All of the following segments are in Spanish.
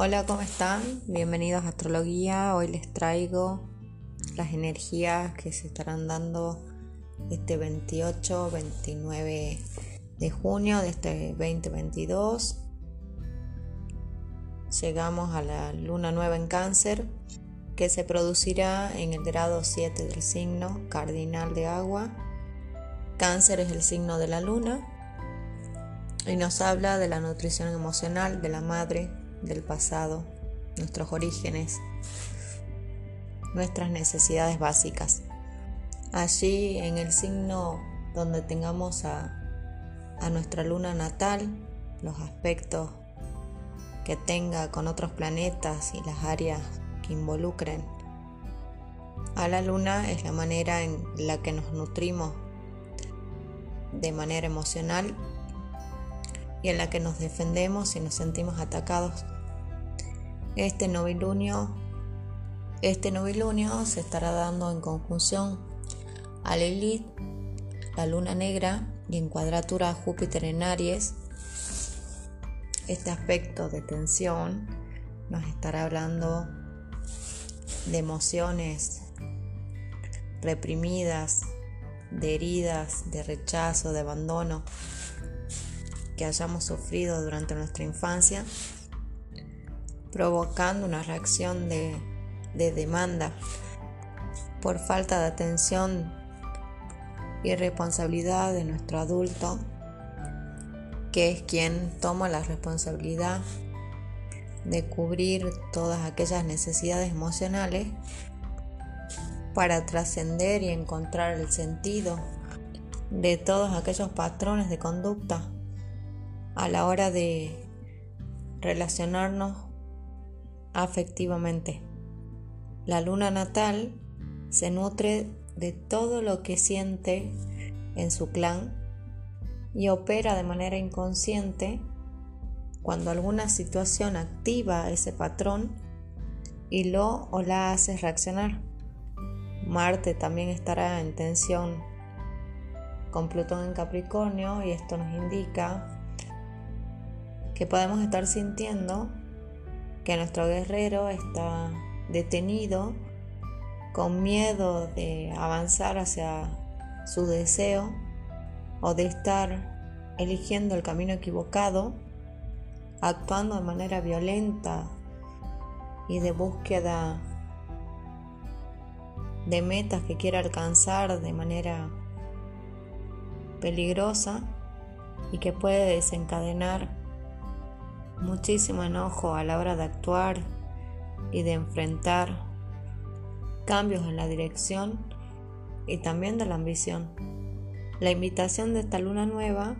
Hola, ¿cómo están? Bienvenidos a Astrología. Hoy les traigo las energías que se estarán dando este 28, 29 de junio de este 2022. Llegamos a la luna nueva en cáncer que se producirá en el grado 7 del signo cardinal de agua. Cáncer es el signo de la luna y nos habla de la nutrición emocional de la madre del pasado, nuestros orígenes, nuestras necesidades básicas. Allí en el signo donde tengamos a, nuestra luna natal, los aspectos que tenga con otros planetas y las áreas que involucren a la luna es la manera en la que nos nutrimos de manera emocional y en la que nos defendemos y nos sentimos atacados. Este novilunio, este novilunio se estará dando en conjunción a Lilith, la luna negra y en cuadratura a Júpiter en Aries. Este aspecto de tensión nos estará hablando de emociones reprimidas, de heridas, de rechazo, de abandono que hayamos sufrido durante nuestra infancia, provocando una reacción de, demanda por falta de atención y responsabilidad de nuestro adulto, que es quien toma la responsabilidad de cubrir todas aquellas necesidades emocionales para trascender y encontrar el sentido de todos aquellos patrones de conducta a la hora de relacionarnos afectivamente. La luna natal se nutre de todo lo que siente en su clan y opera de manera inconsciente cuando alguna situación activa ese patrón y lo o la hace reaccionar. Marte también estará en tensión con Plutón en Capricornio y esto nos indica que podemos estar sintiendo que nuestro guerrero está detenido con miedo de avanzar hacia su deseo o de estar eligiendo el camino equivocado, actuando de manera violenta y de búsqueda de metas que quiere alcanzar de manera peligrosa y que puede desencadenar muchísimo enojo a la hora de actuar y de enfrentar cambios en la dirección y también de la ambición. La invitación de esta luna nueva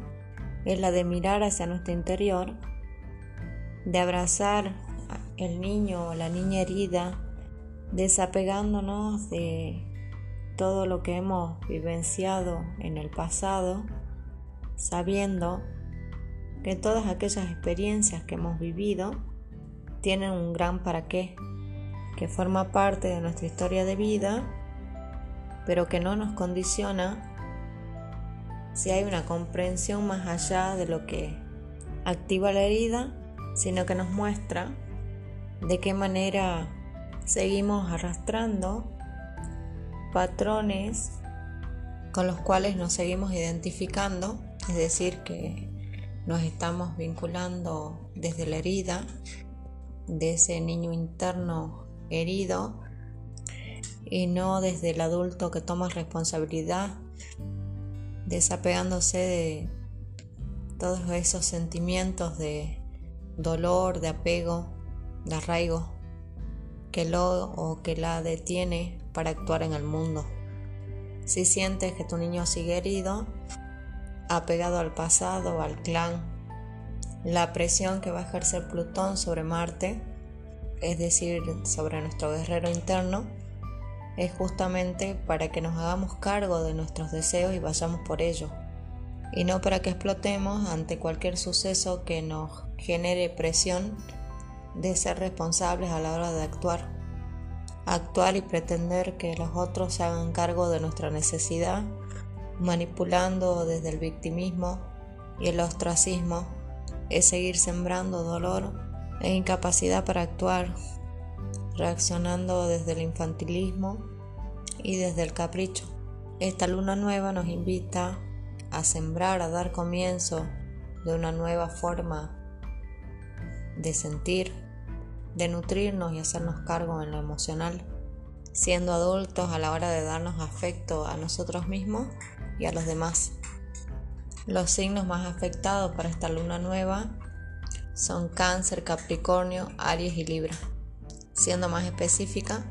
es la de mirar hacia nuestro interior, de abrazar el niño o la niña herida, desapegándonos de todo lo que hemos vivenciado en el pasado, sabiendo que todas aquellas experiencias que hemos vivido tienen un gran para qué, que forma parte de nuestra historia de vida, pero que no nos condiciona si hay una comprensión más allá de lo que activa la herida, sino que nos muestra de qué manera seguimos arrastrando patrones con los cuales nos seguimos identificando, es decir, que nos estamos vinculando desde la herida, de ese niño interno herido y no desde el adulto que toma responsabilidad, desapegándose de todos esos sentimientos de dolor, de apego, de arraigo que lo o que la detiene para actuar en el mundo. Si sientes que tu niño sigue herido, apegado al pasado, al clan, la presión que va a ejercer Plutón sobre Marte, es decir, sobre nuestro guerrero interno, es justamente para que nos hagamos cargo de nuestros deseos y vayamos por ello, y no para que explotemos ante cualquier suceso que nos genere presión de ser responsables a la hora de actuar. Actuar y pretender que los otros se hagan cargo de nuestra necesidad manipulando desde el victimismo y el ostracismo es seguir sembrando dolor e incapacidad para actuar, reaccionando desde el infantilismo y desde el capricho. Esta luna nueva nos invita a sembrar, a dar comienzo de una nueva forma de sentir, de nutrirnos y hacernos cargo en lo emocional, siendo adultos a la hora de darnos afecto a nosotros mismos y a los demás. Los signos más afectados para esta luna nueva son Cáncer, Capricornio, Aries y Libra. Siendo más específica,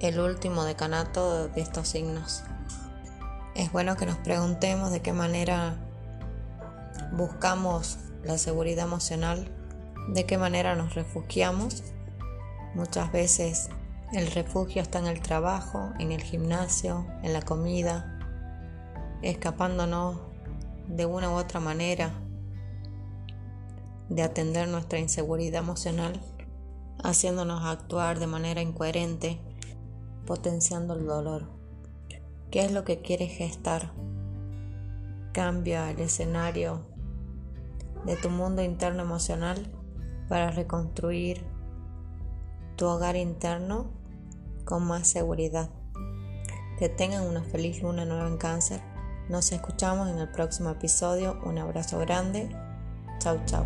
el último decanato de estos signos. Es bueno que nos preguntemos de qué manera buscamos la seguridad emocional, de qué manera nos refugiamos. Muchas veces el refugio está en el trabajo, en el gimnasio, en la comida, escapándonos de una u otra manera de atender nuestra inseguridad emocional, haciéndonos actuar de manera incoherente, potenciando el dolor. ¿Qué es lo que quieres gestar? Cambia el escenario de tu mundo interno emocional para reconstruir tu hogar interno con más seguridad. Que tengan una feliz luna nueva en cáncer. Nos escuchamos en el próximo episodio. Un abrazo grande. Chau, chau.